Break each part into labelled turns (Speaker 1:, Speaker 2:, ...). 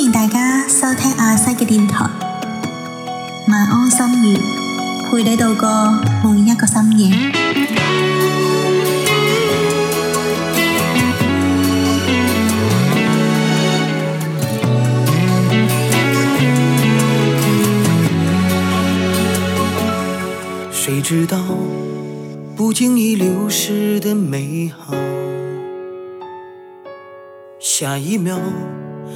Speaker 1: 欢迎大家收听阿西嘅电台，晚安心语，陪你度过每一个深夜。
Speaker 2: 谁知道不经意流逝的美好，下一秒。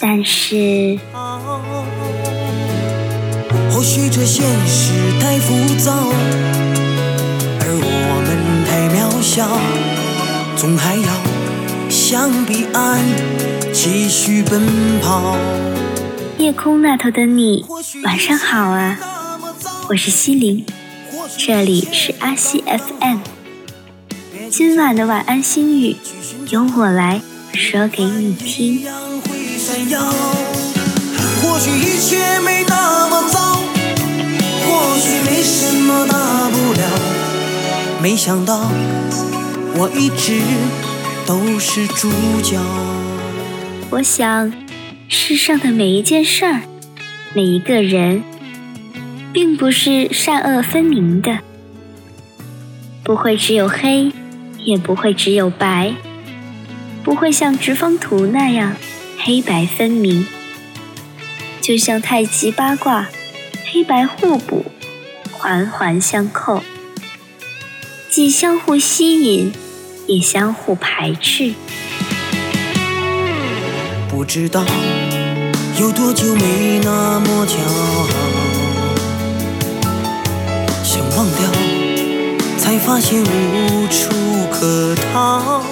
Speaker 3: 但是，
Speaker 2: 或许这现实太浮躁，而我们太渺小，总还要向彼岸继续奔跑。
Speaker 3: 夜空那头的你，晚上好啊！我是西林，这里是阿西 FM，今晚的晚安心语由我来说给你听。
Speaker 2: 闪耀或许一切没那么糟或许没什么大不了没想到我一直都是主角
Speaker 3: 我想世上的每一件事儿每一个人并不是善恶分明的不会只有黑也不会只有白不会像直方图那样黑白分明，就像太极八卦，黑白互补，环环相扣，既相互吸引，也相互排斥。
Speaker 2: 不知道有多久没那么骄傲，想忘掉，才发现无处可逃。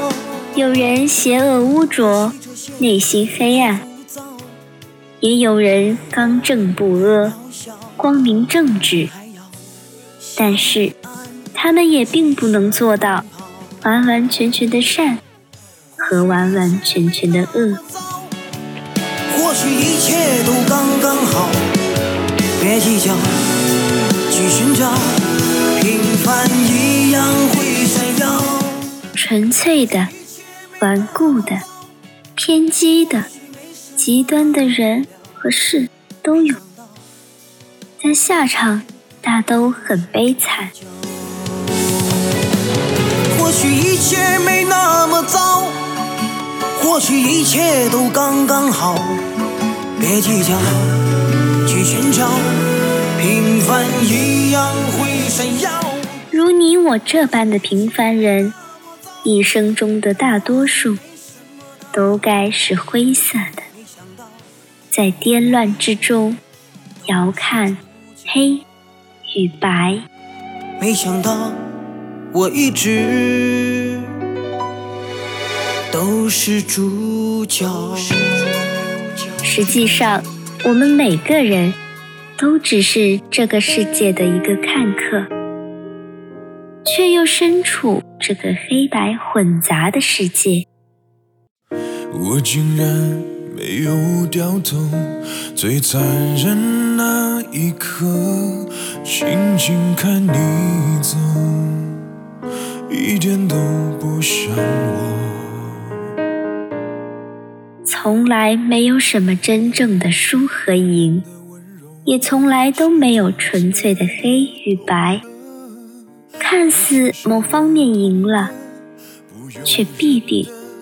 Speaker 3: 有人邪恶污浊。内心黑暗，也有人刚正不阿、光明正直，但是他们也并不能做到完完全全的善和完完全全的恶。
Speaker 2: 或许一切都刚刚好，别计较，去寻找，平凡一样会闪耀。
Speaker 3: 纯粹的，顽固的。偏激的、极端的人和事都有，但下场大都很悲惨。
Speaker 2: 或许一切没那么糟，或许一切都刚刚好，别计较，去寻找，平凡一样会闪耀。
Speaker 3: 如你我这般的平凡人，一生中的大多数。都该是灰色的，在颠乱之中，遥看黑与白。
Speaker 2: 没想到我一直都是主角。
Speaker 3: 实际上，我们每个人都只是这个世界的一个看客，却又身处这个黑白混杂的世界。
Speaker 4: 我竟然没有掉头，最残忍那一刻，静静看你走，一点都不像我。
Speaker 3: 从来没有什么真正的输和赢，也从来都没有纯粹的黑与白。看似某方面赢了，却必定。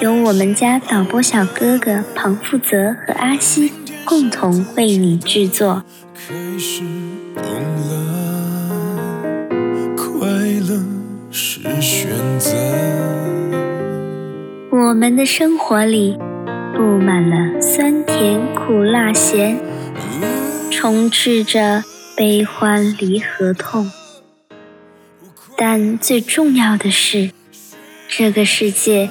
Speaker 4: 由我
Speaker 3: 们家导播小哥哥庞富泽和阿西
Speaker 4: 共同为你制作。我们的生活里布满了酸甜苦辣咸，充斥着悲欢离合痛，但最重要的是这个世界。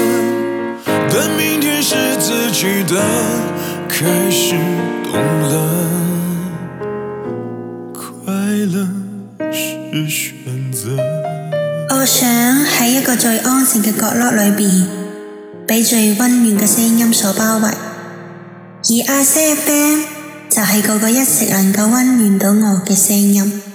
Speaker 5: 我
Speaker 1: 想喺一个最安静嘅角落里边，被最温暖嘅声音所包围，而阿 s a FM 就系嗰个一直能够温暖到我嘅声音。